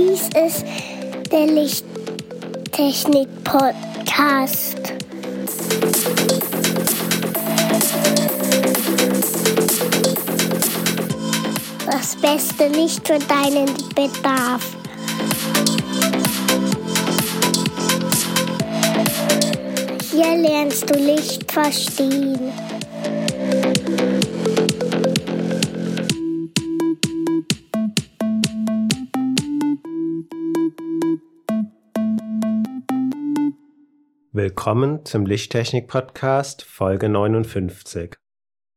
Dies ist der Lichttechnik-Podcast. Das Beste nicht für deinen Bedarf. Hier lernst du Licht verstehen. Willkommen zum Lichttechnik-Podcast Folge 59.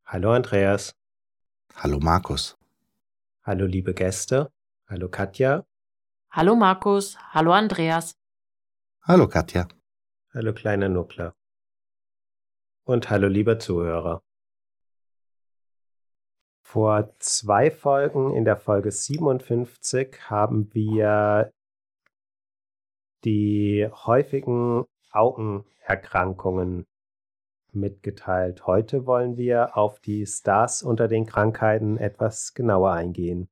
Hallo Andreas. Hallo Markus. Hallo liebe Gäste. Hallo Katja. Hallo Markus. Hallo Andreas. Hallo Katja. Hallo kleiner Nuckler. Und hallo lieber Zuhörer. Vor zwei Folgen in der Folge 57 haben wir die häufigen Augenerkrankungen mitgeteilt. Heute wollen wir auf die Stars unter den Krankheiten etwas genauer eingehen.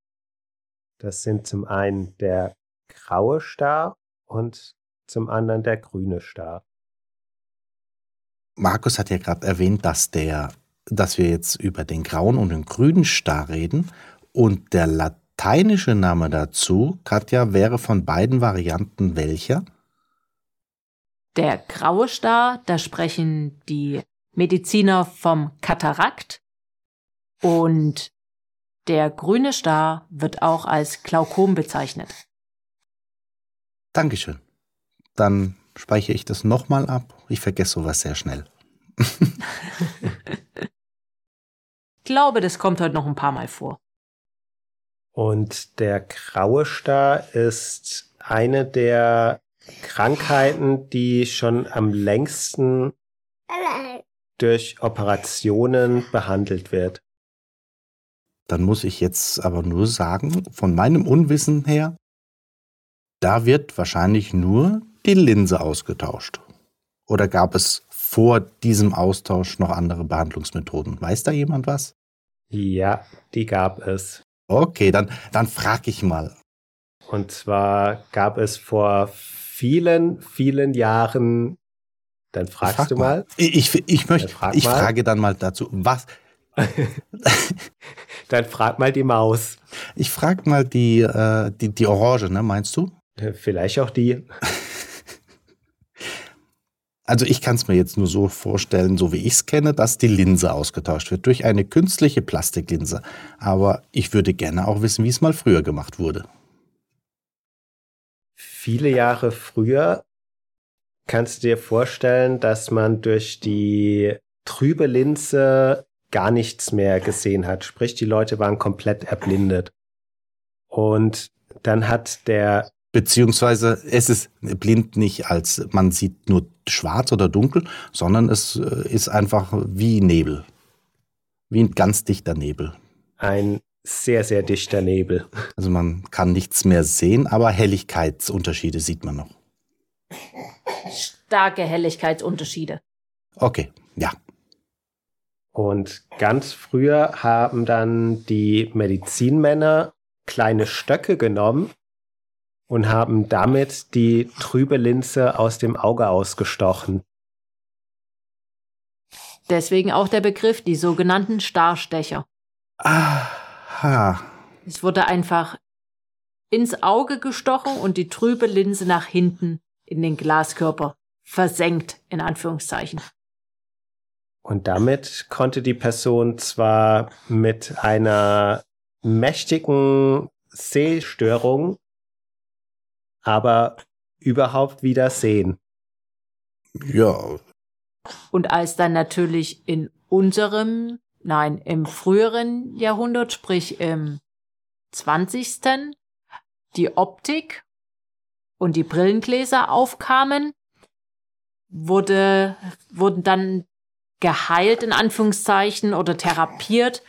Das sind zum einen der graue Star und zum anderen der grüne Star. Markus hat ja gerade erwähnt, dass der, dass wir jetzt über den grauen und den grünen Star reden und der lateinische Name dazu, Katja, wäre von beiden Varianten welcher? Der graue Star, da sprechen die Mediziner vom Katarakt und der grüne Star wird auch als Glaukom bezeichnet. Dankeschön. Dann speichere ich das nochmal ab. Ich vergesse sowas sehr schnell. ich glaube, das kommt heute noch ein paar Mal vor. Und der graue Star ist eine der Krankheiten, die schon am längsten durch Operationen behandelt wird. Dann muss ich jetzt aber nur sagen, von meinem Unwissen her, da wird wahrscheinlich nur die Linse ausgetauscht. Oder gab es vor diesem Austausch noch andere Behandlungsmethoden? Weiß da jemand was? Ja, die gab es. Okay, dann, dann frag ich mal. Und zwar gab es vor vielen, vielen Jahren. Dann fragst frag du mal. mal. Ich, ich, möchte, frag ich mal. frage dann mal dazu, was? dann frag mal die Maus. Ich frag mal die, äh, die, die Orange, ne, meinst du? Vielleicht auch die. Also ich kann es mir jetzt nur so vorstellen, so wie ich es kenne, dass die Linse ausgetauscht wird durch eine künstliche Plastiklinse. Aber ich würde gerne auch wissen, wie es mal früher gemacht wurde viele Jahre früher kannst du dir vorstellen, dass man durch die trübe Linse gar nichts mehr gesehen hat. Sprich, die Leute waren komplett erblindet. Und dann hat der Beziehungsweise es ist blind nicht als man sieht nur schwarz oder dunkel, sondern es äh, ist einfach wie Nebel. Wie ein ganz dichter Nebel. Ein sehr, sehr dichter Nebel. Also man kann nichts mehr sehen, aber Helligkeitsunterschiede sieht man noch. Starke Helligkeitsunterschiede. Okay, ja. Und ganz früher haben dann die Medizinmänner kleine Stöcke genommen und haben damit die trübe Linse aus dem Auge ausgestochen. Deswegen auch der Begriff, die sogenannten Starstecher. Ah. Aha. Es wurde einfach ins Auge gestochen und die trübe Linse nach hinten in den Glaskörper versenkt, in Anführungszeichen. Und damit konnte die Person zwar mit einer mächtigen Sehstörung, aber überhaupt wieder sehen. Ja. Und als dann natürlich in unserem nein, im früheren Jahrhundert, sprich im 20. die Optik und die Brillengläser aufkamen, wurde, wurden dann geheilt in Anführungszeichen oder therapiert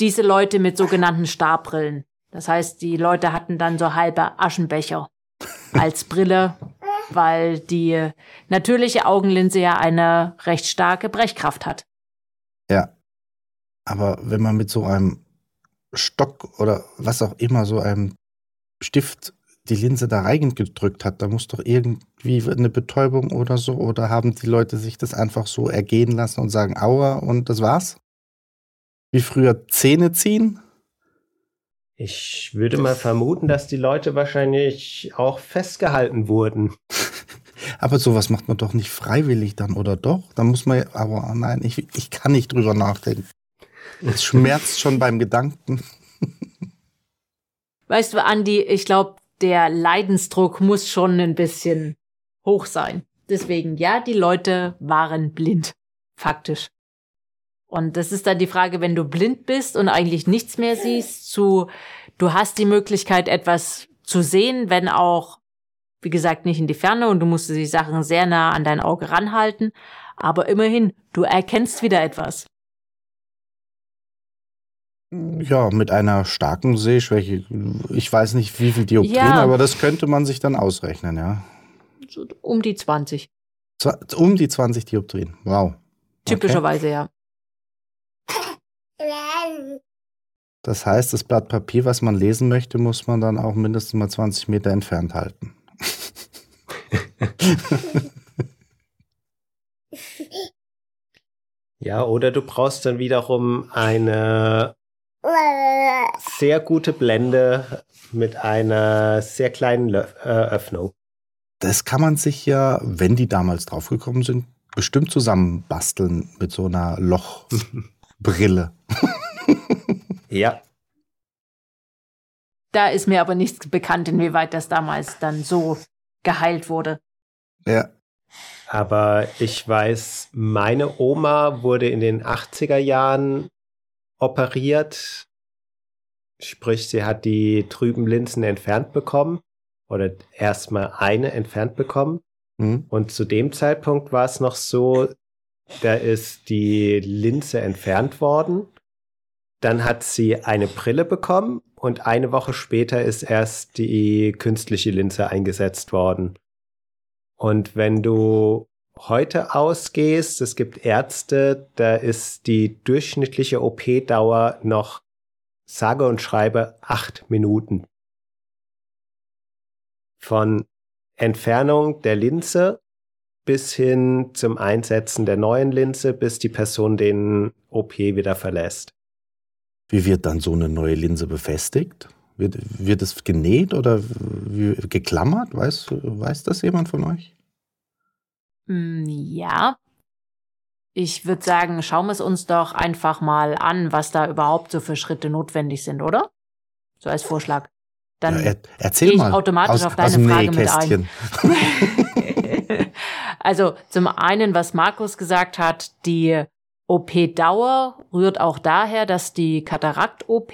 diese Leute mit sogenannten Starbrillen. Das heißt, die Leute hatten dann so halbe Aschenbecher als Brille, weil die natürliche Augenlinse ja eine recht starke Brechkraft hat. Ja. Aber wenn man mit so einem Stock oder was auch immer, so einem Stift die Linse da reingedrückt hat, da muss doch irgendwie eine Betäubung oder so, oder haben die Leute sich das einfach so ergehen lassen und sagen Aua und das war's? Wie früher Zähne ziehen? Ich würde mal vermuten, dass die Leute wahrscheinlich auch festgehalten wurden. Aber sowas macht man doch nicht freiwillig dann, oder doch? Da muss man, aber nein, ich, ich kann nicht drüber nachdenken. Es schmerzt schon beim Gedanken. Weißt du, Andi, ich glaube, der Leidensdruck muss schon ein bisschen hoch sein. Deswegen, ja, die Leute waren blind. Faktisch. Und das ist dann die Frage, wenn du blind bist und eigentlich nichts mehr siehst, zu, du hast die Möglichkeit, etwas zu sehen, wenn auch, wie gesagt, nicht in die Ferne und du musst die Sachen sehr nah an dein Auge ranhalten. Aber immerhin, du erkennst wieder etwas. Ja, mit einer starken Sehschwäche. Ich weiß nicht, wie viel Dioptrien, Ja. aber das könnte man sich dann ausrechnen, ja. Um die 20. Zwa- Um die 20 Dioptrien. Wow. Typischerweise, ja. Das heißt, das Blatt Papier, was man lesen möchte, muss man dann auch mindestens mal 20 Meter entfernt halten. Ja, oder du brauchst dann wiederum eine sehr gute Blende mit einer sehr kleinen Lö äh, Öffnung. Das kann man sich ja, wenn die damals draufgekommen sind, bestimmt zusammenbasteln mit so einer Lochbrille. Ja, Da ist mir aber nichts bekannt, inwieweit das damals dann so geheilt wurde. Ja. aber ich weiß, meine Oma wurde in den 80er Jahren operiert. Sprich, sie hat die trüben Linsen entfernt bekommen oder erstmal eine entfernt bekommen. Hm. Und zu dem Zeitpunkt war es noch so, da ist die Linse entfernt worden. Dann hat sie eine Brille bekommen und eine Woche später ist erst die künstliche Linse eingesetzt worden. Und wenn du heute ausgehst, es gibt Ärzte, da ist die durchschnittliche OP-Dauer noch sage und schreibe acht Minuten. Von Entfernung der Linse bis hin zum Einsetzen der neuen Linse, bis die Person den OP wieder verlässt. Wie wird dann so eine neue Linse befestigt? Wird, wird es genäht oder geklammert? Weiß, weiß das jemand von euch? Mm, Ja. Ich würde sagen, schauen wir es uns doch einfach mal an, was da überhaupt so für Schritte notwendig sind, oder? So als Vorschlag. Dann ja, er, erzähl ich mal. automatisch aus, auf deine Frage mit ein. Also zum einen, was Markus gesagt hat, die OP-Dauer rührt auch daher, dass die Katarakt-OP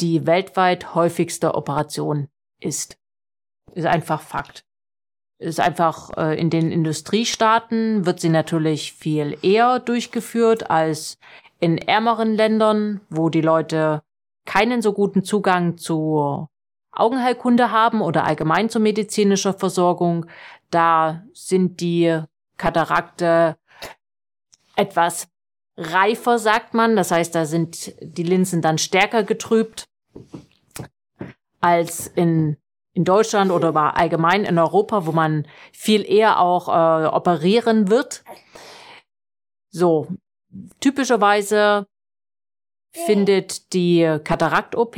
die weltweit häufigste Operation ist. Ist einfach Fakt. Ist einfach äh, in den Industriestaaten wird sie natürlich viel eher durchgeführt als in ärmeren Ländern, wo die Leute keinen so guten Zugang zu Augenheilkunde haben oder allgemein zu medizinischer Versorgung. Da sind die Katarakte etwas reifer, sagt man. Das heißt, da sind die Linsen dann stärker getrübt als in, in Deutschland oder allgemein in Europa, wo man viel eher auch äh, operieren wird. So, typischerweise findet die Katarakt-OP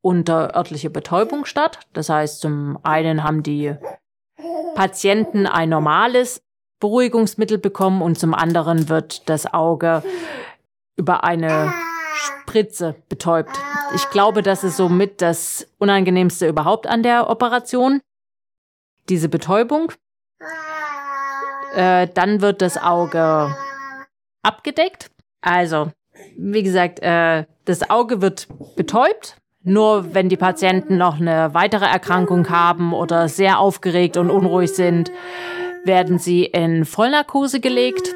unter örtliche Betäubung statt. Das heißt, zum einen haben die Patienten ein normales Beruhigungsmittel bekommen und zum anderen wird das Auge über eine Spritze betäubt. Ich glaube, das ist somit das Unangenehmste überhaupt an der Operation. Diese Betäubung. Äh, dann wird das Auge abgedeckt. Also, wie gesagt, äh, das Auge wird betäubt. Nur wenn die Patienten noch eine weitere Erkrankung haben oder sehr aufgeregt und unruhig sind, werden sie in Vollnarkose gelegt.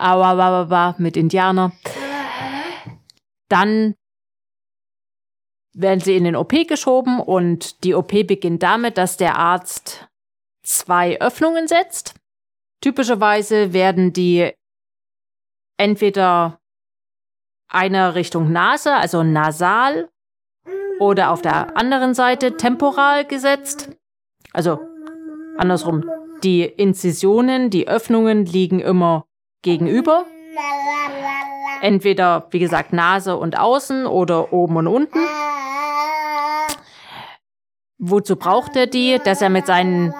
Aua, wa, wa, wa, mit Indianer. Dann werden sie in den OP geschoben und die OP beginnt damit, dass der Arzt zwei Öffnungen setzt. Typischerweise werden die entweder Eine Richtung Nase, also nasal, oder auf der anderen Seite temporal gesetzt. Also andersrum, die Inzisionen, die Öffnungen liegen immer gegenüber. Entweder, wie gesagt, Nase und außen oder oben und unten. Wozu braucht er die? Dass er mit seinen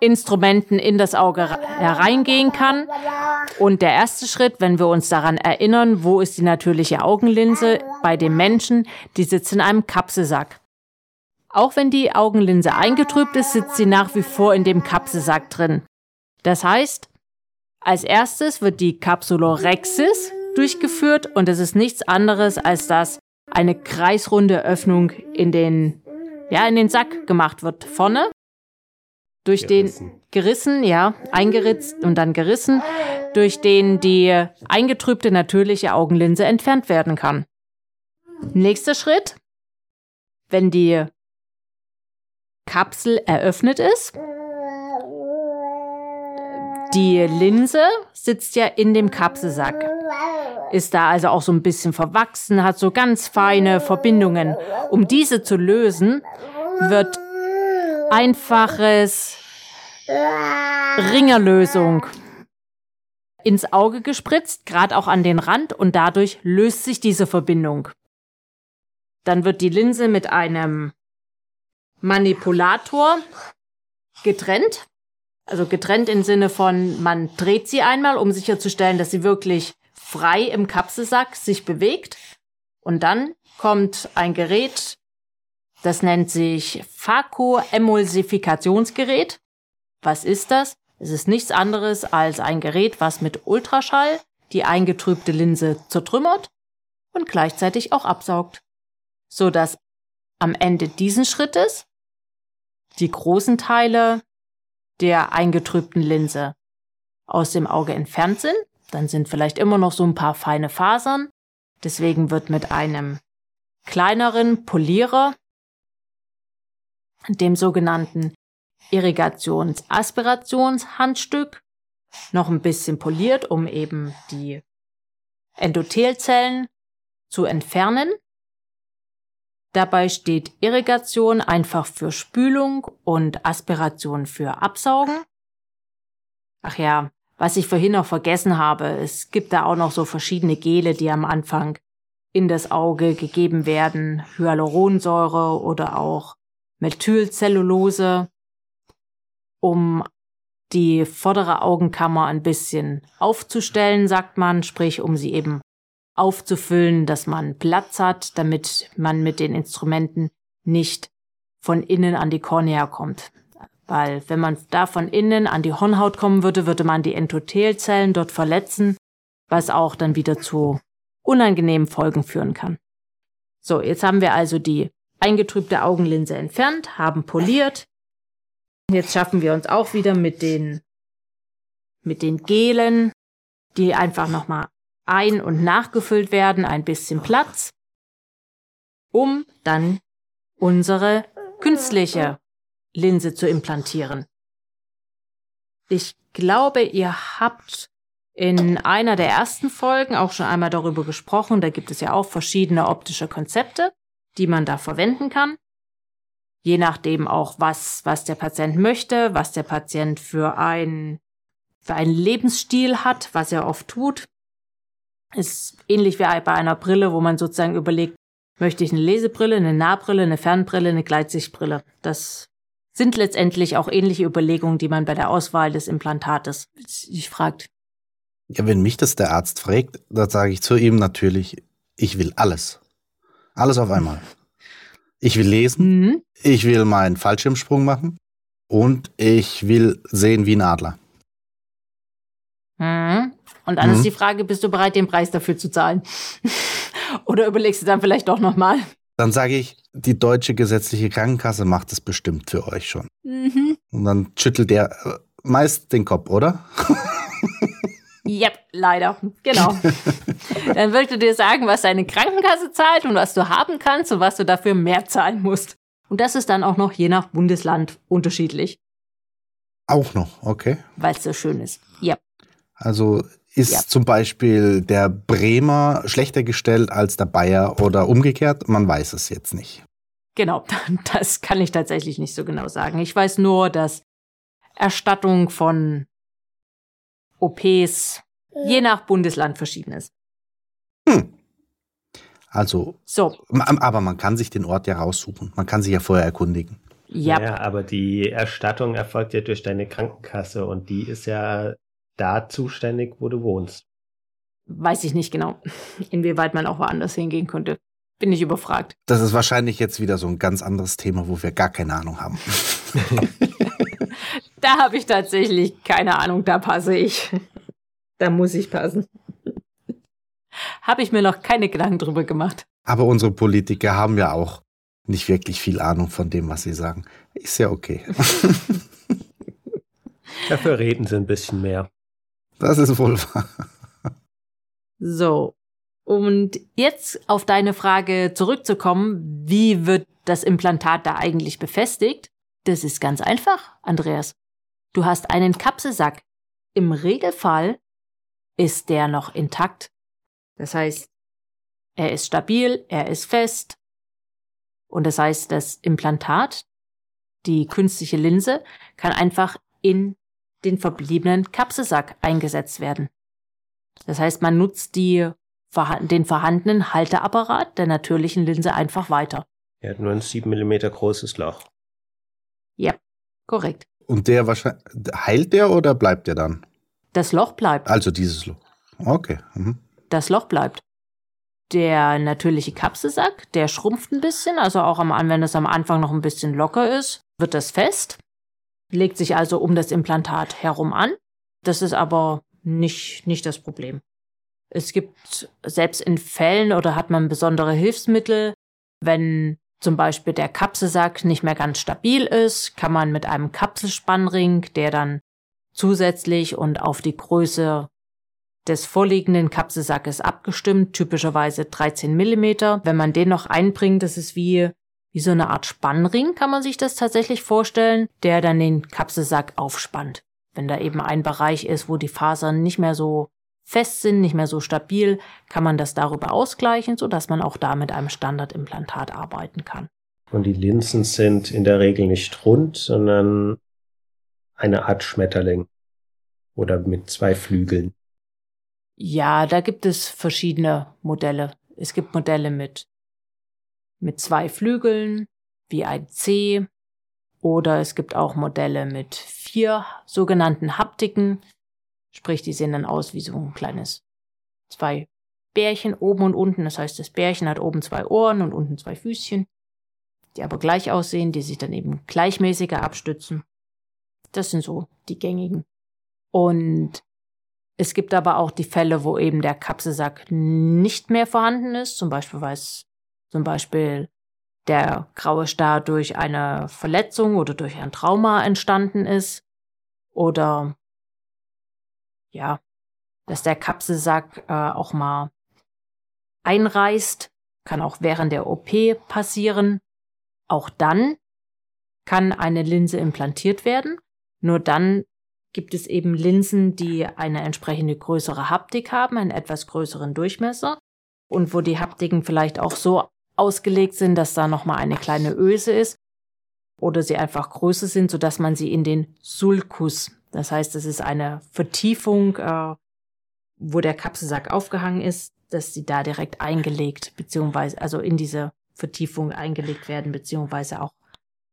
Instrumenten in das Auge hereingehen kann. Und der erste Schritt, wenn wir uns daran erinnern, wo ist die natürliche Augenlinse bei dem Menschen, die sitzt in einem Kapselsack. Auch wenn die Augenlinse eingetrübt ist, sitzt sie nach wie vor in dem Kapselsack drin. Das heißt, als erstes wird die Capsulorhexis durchgeführt und es ist nichts anderes als dass eine kreisrunde Öffnung in den ja in den Sack gemacht wird vorne durch gerissen. den gerissen, ja, eingeritzt und dann gerissen, durch den die eingetrübte natürliche Augenlinse entfernt werden kann. Nächster Schritt, wenn die Kapsel eröffnet ist, die Linse sitzt ja in dem Kapselsack, ist da also auch so ein bisschen verwachsen, hat so ganz feine Verbindungen. Um diese zu lösen, wird einfaches Ringerlösung ins Auge gespritzt, gerade auch an den Rand, und dadurch löst sich diese Verbindung. Dann wird die Linse mit einem Manipulator getrennt. Also getrennt im Sinne von, man dreht sie einmal, um sicherzustellen, dass sie wirklich frei im Kapselsack sich bewegt. Und dann kommt ein Gerät, das nennt sich Phakoemulsifikationsgerät. Was ist das? Es ist nichts anderes als ein Gerät, was mit Ultraschall die eingetrübte Linse zertrümmert und gleichzeitig auch absaugt, so dass am Ende diesen Schrittes die großen Teile der eingetrübten Linse aus dem Auge entfernt sind. Dann sind vielleicht immer noch so ein paar feine Fasern. Deswegen wird mit einem kleineren Polierer dem sogenannten Irrigations-Aspirationshandstück noch ein bisschen poliert, um eben die Endothelzellen zu entfernen. Dabei steht Irrigation einfach für Spülung und Aspiration für Absaugen. Ach ja, was ich vorhin noch vergessen habe, es gibt da auch noch so verschiedene Gele, die am Anfang in das Auge gegeben werden, Hyaluronsäure oder auch Methylcellulose, um die vordere Augenkammer ein bisschen aufzustellen, sagt man, sprich um sie eben aufzufüllen, dass man Platz hat, damit man mit den Instrumenten nicht von innen an die Kornea kommt. Weil wenn man da von innen an die Hornhaut kommen würde, würde man die Endothelzellen dort verletzen, was auch dann wieder zu unangenehmen Folgen führen kann. So, jetzt haben wir also die eingetrübte Augenlinse entfernt, haben poliert. Jetzt schaffen wir uns auch wieder mit den, mit den Gelen, die einfach nochmal ein- und nachgefüllt werden, ein bisschen Platz, um dann unsere künstliche Linse zu implantieren. Ich glaube, ihr habt in einer der ersten Folgen auch schon einmal darüber gesprochen. Da gibt es ja auch verschiedene optische Konzepte die man da verwenden kann. Je nachdem auch, was, was der Patient möchte, was der Patient für ein, für einen Lebensstil hat, was er oft tut. Ist ähnlich wie bei einer Brille, wo man sozusagen überlegt, möchte ich eine Lesebrille, eine Nahbrille, eine Fernbrille, eine Gleitsichtbrille. Das sind letztendlich auch ähnliche Überlegungen, die man bei der Auswahl des Implantates sich fragt. Ja, wenn mich das der Arzt fragt, dann sage ich zu ihm natürlich, ich will alles. Alles auf einmal. Ich will lesen, mhm. ich will meinen Fallschirmsprung machen und ich will sehen wie ein Adler. Mhm. Und dann mhm. ist die Frage, bist du bereit, den Preis dafür zu zahlen? Oder überlegst du dann vielleicht doch nochmal? Dann sage ich, die deutsche gesetzliche Krankenkasse macht es bestimmt für euch schon. Mhm. Und dann schüttelt er äh, meist den Kopf, oder? Yep, leider. Genau. Dann würde dir sagen, was deine Krankenkasse zahlt und was du haben kannst und was du dafür mehr zahlen musst. Und das ist dann auch noch je nach Bundesland unterschiedlich. Auch noch, okay. Weil es so schön ist. Yep. Also Ist Ja. zum Beispiel der Bremer schlechter gestellt als der Bayer oder umgekehrt? Man weiß es jetzt nicht. Genau, das kann ich tatsächlich nicht so genau sagen. Ich weiß nur, dass Erstattung von OPs je nach Bundesland verschieden ist. Hm. Also, So, aber man kann sich den Ort ja raussuchen. Man kann sich ja vorher erkundigen. ja, Ja, aber die Erstattung erfolgt ja durch deine Krankenkasse und die ist ja da zuständig, wo du wohnst. weiß ich nicht genau, inwieweit man auch woanders hingehen könnte. Bin ich überfragt. Das ist wahrscheinlich jetzt wieder so ein ganz anderes Thema, wo wir gar keine Ahnung haben. Da habe ich tatsächlich keine Ahnung, da passe ich. Da muss ich passen. Habe ich mir noch keine Gedanken drüber gemacht. Aber unsere Politiker haben ja auch nicht wirklich viel Ahnung von dem, was sie sagen. Ist ja okay. Dafür reden sie ein bisschen mehr. Das ist wohl wahr. So. Und jetzt auf deine Frage zurückzukommen, wie wird das Implantat da eigentlich befestigt? Das ist ganz einfach, Andreas. Du hast einen Kapselsack. Im Regelfall ist der noch intakt. Das heißt, er ist stabil, er ist fest. Und das heißt, das Implantat, die künstliche Linse, kann einfach in den verbliebenen Kapselsack eingesetzt werden. Das heißt, man nutzt die, den vorhandenen Halteapparat der natürlichen Linse einfach weiter. Er hat nur ein 7 mm großes Loch. Korrekt. Und der wahrscheinlich, heilt der oder bleibt der dann? Das Loch bleibt. Also dieses Loch. Okay. Mhm. Das Loch bleibt. Der natürliche Kapselsack, der schrumpft ein bisschen, also auch am, wenn es am Anfang noch ein bisschen locker ist, wird das fest, legt sich also um das Implantat herum an. Das ist aber nicht, nicht das Problem. Es gibt selbst in Fällen oder hat man besondere Hilfsmittel, wenn zum Beispiel der Kapselsack nicht mehr ganz stabil ist, kann man mit einem Kapselspannring, der dann zusätzlich und auf die Größe des vorliegenden Kapselsackes abgestimmt, typischerweise 13 Millimeter. Wenn man den noch einbringt, das ist wie, wie so eine Art Spannring, kann man sich das tatsächlich vorstellen, der dann den Kapselsack aufspannt. Wenn da eben ein Bereich ist, wo die Fasern nicht mehr so fest sind, nicht mehr so stabil, kann man das darüber ausgleichen, sodass man auch da mit einem Standardimplantat arbeiten kann. Und die Linsen sind in der Regel nicht rund, sondern eine Art Schmetterling. Oder mit zwei Flügeln. Ja, da gibt es verschiedene Modelle. Es gibt Modelle mit, mit zwei Flügeln, wie ein C, oder es gibt auch Modelle mit vier sogenannten Haptiken. Sprich, die sehen dann aus wie so ein kleines zwei Bärchen oben und unten. Das heißt, das Bärchen hat oben zwei Ohren und unten zwei Füßchen, die aber gleich aussehen, die sich dann eben gleichmäßiger abstützen. Das sind so die gängigen. Und es gibt aber auch die Fälle, wo eben der Kapselsack nicht mehr vorhanden ist, zum Beispiel, weil es zum Beispiel der graue Star durch eine Verletzung oder durch ein Trauma entstanden ist oder ja, dass der Kapselsack äh, auch mal einreißt, kann auch während der OP passieren. Auch dann kann eine Linse implantiert werden. Nur dann gibt es eben Linsen, die eine entsprechende größere Haptik haben, einen etwas größeren Durchmesser und wo die Haptiken vielleicht auch so ausgelegt sind, dass da nochmal eine kleine Öse ist oder sie einfach größer sind, sodass man sie in den Sulcus, das heißt, das ist eine Vertiefung, äh, wo der Kapselsack aufgehangen ist, dass sie da direkt eingelegt, beziehungsweise also in diese Vertiefung eingelegt werden, beziehungsweise auch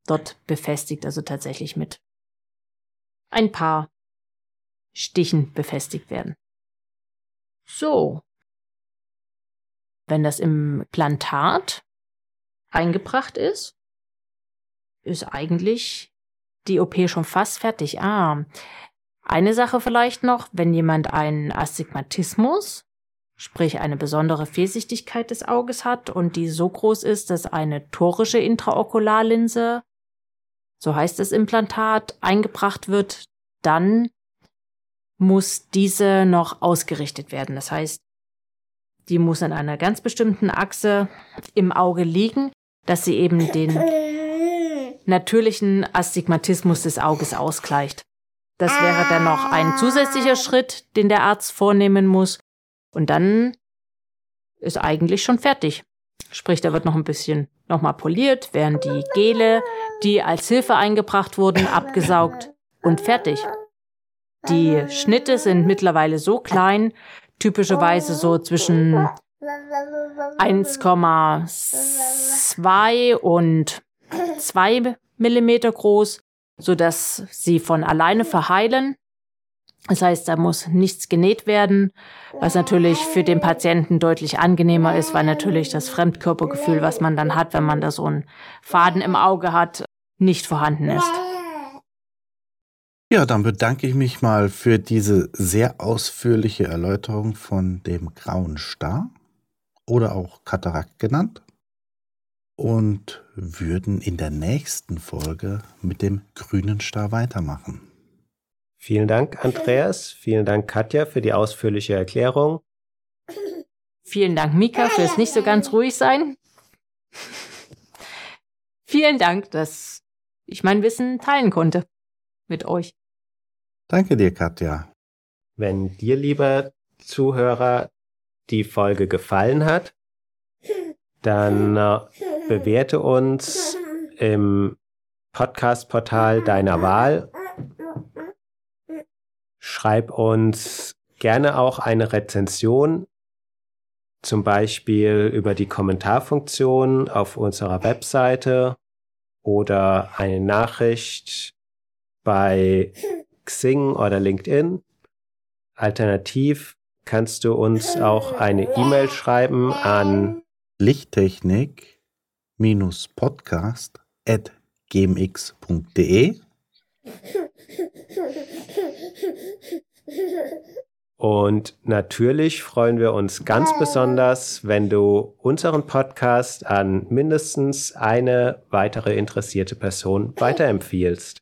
dort befestigt, also tatsächlich mit ein paar Stichen befestigt werden. So. Wenn das Implantat eingebracht ist, ist eigentlich die OP schon fast fertig. Ah, eine Sache vielleicht noch, wenn jemand einen Astigmatismus, sprich eine besondere Fehlsichtigkeit des Auges hat und die so groß ist, dass eine torische Intraokularlinse, so heißt das Implantat, eingebracht wird, dann muss diese noch ausgerichtet werden. Das heißt, die muss in einer ganz bestimmten Achse im Auge liegen, dass sie eben den natürlichen Astigmatismus des Auges ausgleicht. Das wäre dann noch ein zusätzlicher Schritt, den der Arzt vornehmen muss. Und dann ist eigentlich schon fertig. Sprich, da wird noch ein bisschen nochmal poliert, werden die Gele, die als Hilfe eingebracht wurden, abgesaugt und fertig. Die Schnitte sind mittlerweile so klein, typischerweise so zwischen 1,2 und 2 Millimeter groß, so dass sie von alleine verheilen. Das heißt, da muss nichts genäht werden, was natürlich für den Patienten deutlich angenehmer ist, weil natürlich das Fremdkörpergefühl, was man dann hat, wenn man da so einen Faden im Auge hat, nicht vorhanden ist. Ja, dann bedanke ich mich mal für diese sehr ausführliche Erläuterung von dem grauen Star oder auch Katarakt genannt und würden in der nächsten Folge mit dem grünen Star weitermachen. Vielen Dank, Andreas. Vielen Dank, Katja, für die ausführliche Erklärung. Vielen Dank, Mika, fürs nicht so ganz ruhig sein. Vielen Dank, dass ich mein Wissen teilen konnte mit euch. Danke dir, Katja. Wenn dir, lieber Zuhörer, die Folge gefallen hat, dann äh, bewerte uns im Podcast-Portal deiner Wahl. Schreib uns gerne auch eine Rezension, zum Beispiel über die Kommentarfunktion auf unserer Webseite oder eine Nachricht bei Xing oder LinkedIn. Alternativ kannst du uns auch eine E-Mail schreiben an lichttechnik-podcast.gmx.de Und natürlich freuen wir uns ganz besonders, wenn du unseren Podcast an mindestens eine weitere interessierte Person weiterempfiehlst.